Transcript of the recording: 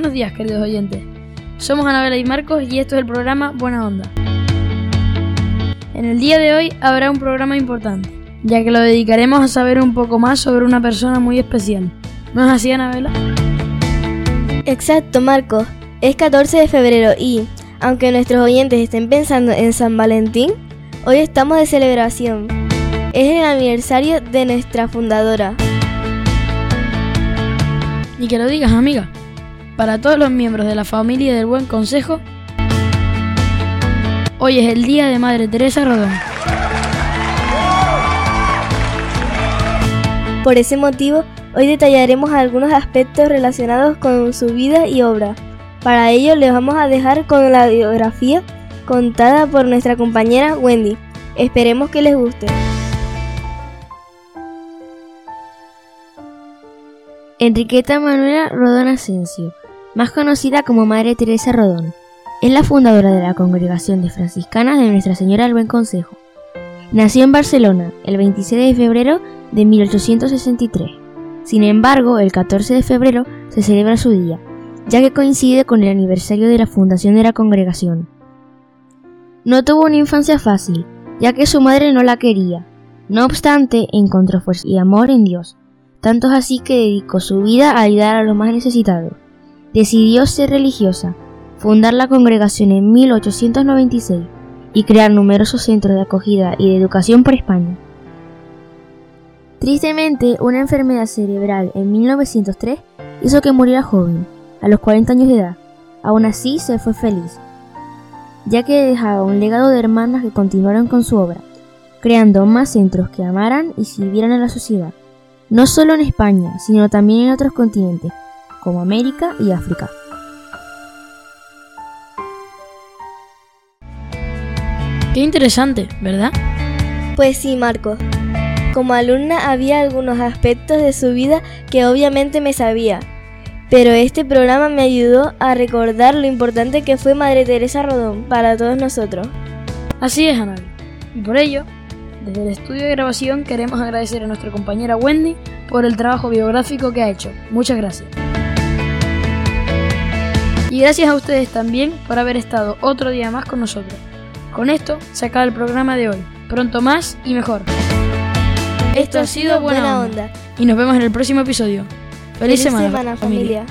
Buenos días, queridos oyentes. Somos Anabela y Marcos y esto es el programa Buena Onda. En el día de hoy habrá un programa importante, ya que lo dedicaremos a saber un poco más sobre una persona muy especial. ¿No es así, Anabela? Exacto, Marcos. Es 14 de febrero y, aunque nuestros oyentes estén pensando en San Valentín, hoy estamos de celebración. Es el aniversario de nuestra fundadora. Y que lo digas, amiga. Para todos los miembros de la familia del Buen Consejo, hoy es el día de Madre Teresa Rodón. Por ese motivo, hoy detallaremos algunos aspectos relacionados con su vida y obra. Para ello les vamos a dejar con la biografía contada por nuestra compañera Wendy. Esperemos que les guste. Enriqueta Manuela Rodón Asensio, más conocida como Madre Teresa Rodón, es la fundadora de la Congregación de Franciscanas de Nuestra Señora del Buen Consejo. Nació en Barcelona el 26 de febrero de 1863. Sin embargo, el 14 de febrero se celebra su día, ya que coincide con el aniversario de la fundación de la congregación. No tuvo una infancia fácil, ya que su madre no la quería. No obstante, encontró fuerza y amor en Dios, tanto es así que dedicó su vida a ayudar a los más necesitados. Decidió ser religiosa, fundar la congregación en 1896 y crear numerosos centros de acogida y de educación por España. Tristemente, una enfermedad cerebral en 1903 hizo que muriera joven, a los 40 años de edad. Aún así, se fue feliz, ya que dejaba un legado de hermanas que continuaron con su obra, creando más centros que amaran y sirvieran a la sociedad no solo en España, sino también en otros continentes, como América y África. Qué interesante, ¿verdad? Pues sí, Marco. Como alumna había algunos aspectos de su vida que obviamente me sabía, pero este programa me ayudó a recordar lo importante que fue Madre Teresa Rodón para todos nosotros. Así es, Anabel. Y por ello, desde el estudio de grabación queremos agradecer a nuestra compañera Wendy por el trabajo biográfico que ha hecho. Muchas gracias. Y gracias a ustedes también por haber estado otro día más con nosotros. Con esto se acaba el programa de hoy. Pronto más y mejor. Esto ha sido Buena, Onda. Y nos vemos en el próximo episodio. Feliz, semana, familia.